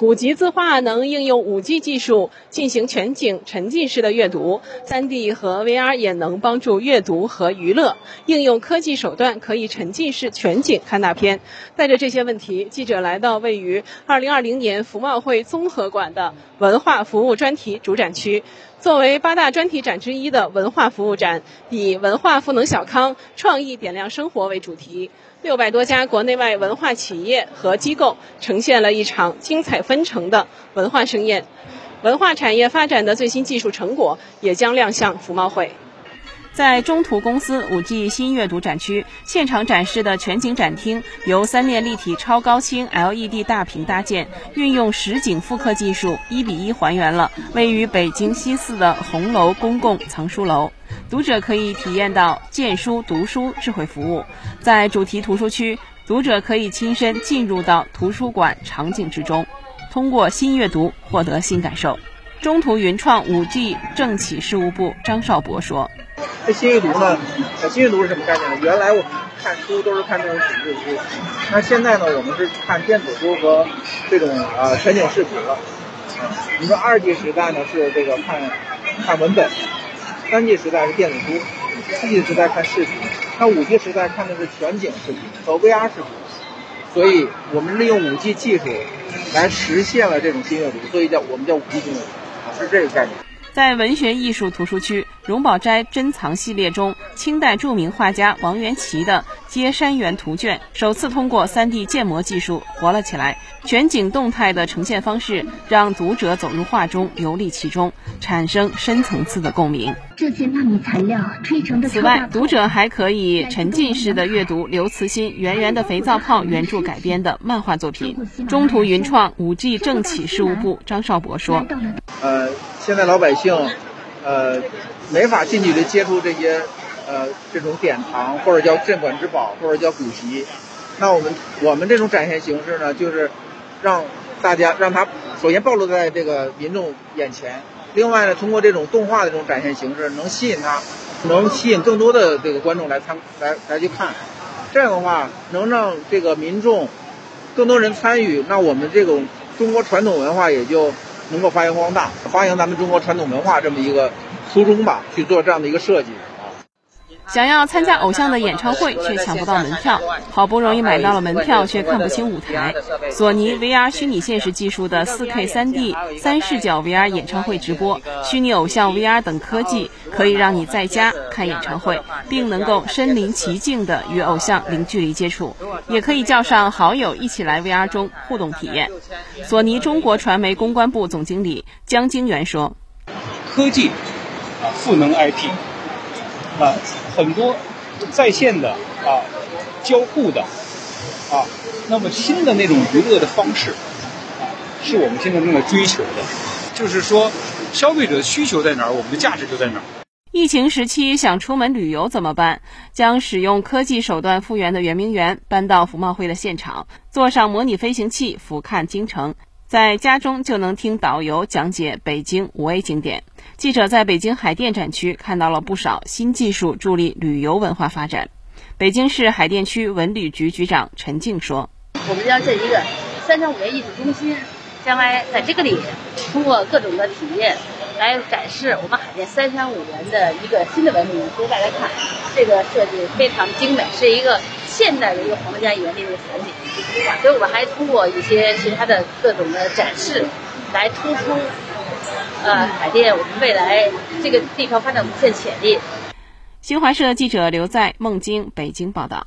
古籍字画能应用 5G 技术进行全景沉浸式的阅读，3D 和 VR 也能帮助阅读和娱乐。应用科技手段可以沉浸式全景看大片。带着这些问题，记者来到位于2020年服贸会综合馆的文化服务专题主展区。作为八大专题展之一的文化服务展，以“文化赋能小康，创意点亮生活”为主题，六百多家国内外文化企业和机构呈现了一场精彩纷呈的文化盛宴。文化产业发展的最新技术成果也将亮相服贸会。在中图公司 5G 新阅读展区现场展示的全景展厅，由三面立体超高清 LED 大屏搭建，运用实景复刻技术，一比一还原了位于北京西四的红楼公共藏书楼。读者可以体验到荐书读书智慧服务。在主题图书区，读者可以亲身进入到图书馆场景之中，通过新阅读获得新感受。中图云创 5G 政企事务部张少博说。这新阅读呢？呃，新阅读是什么概念呢？原来我们看书都是看这种纸质书，那现在呢，我们是看电子书和这种呃全景视频了。你说二 G 时代呢是这个看看文本，三 G 时代是电子书，四 G 时代看视频，那五 G 时代看的是全景视频和 VR 视频。所以我们利用五 G 技术来实现了这种新阅读，所以叫我们叫五 G 新阅读，是这个概念。在文学艺术图书区荣宝斋珍藏系列中，清代著名画家王元祁的《接山园图卷》首次通过 3D 建模技术活了起来。全景动态的呈现方式，让读者走入画中，游历其中，产生深层次的共鸣。这些纳米材料吹成的。此外，读者还可以沉浸式的阅读刘慈欣《圆圆的肥皂泡》原著改编的漫画作品。中途云创 5G 政企事务部张少博说：“呃。”现在老百姓，呃，没法近距离接触这些，呃，这种典藏或者叫镇馆之宝或者叫古籍。那我们我们这种展现形式呢，就是让大家让他首先暴露在这个民众眼前，另外呢，通过这种动画的这种展现形式，能吸引他，能吸引更多的这个观众来参来来去看。这样的话，能让这个民众更多人参与，那我们这种中国传统文化也就。能够发扬光大，发扬咱们中国传统文化这么一个初衷吧，去做这样的一个设计。想要参加偶像的演唱会却抢不到门票，好不容易买到了门票却看不清舞台。索尼 VR 虚拟现实技术的 4K 3D 三视角 VR 演唱会直播，虚拟偶像 VR 等科技可以让你在家看演唱会，并能够身临其境的与偶像零距离接触，也可以叫上好友一起来 VR 中互动体验。索尼中国传媒公关部总经理江晶元说：“科技，赋能 IP。”啊，很多在线的啊，交互的啊，那么新的那种娱乐的方式啊，是我们现在正在追求的。就是说，消费者的需求在哪儿，我们的价值就在哪儿。疫情时期想出门旅游怎么办？将使用科技手段复原的圆明园搬到服贸会的现场，坐上模拟飞行器俯瞰京城。在家中就能听导游讲解北京五 A 景点。记者在北京海淀展区看到了不少新技术助力旅游文化发展。北京市海淀区文旅局局长陈静说：“我们要建一个三山五园艺术中心，将来在这个里通过各种的体验来展示我们海淀三山五园的一个新的文明给大家看。这个设计非常精美，是一个。”现代的一个皇家园林的场景，所以我们还通过一些其他的各种的展示，来突出呃海淀我们未来这个地方发展无限潜力。新华社记者刘在孟京北京报道。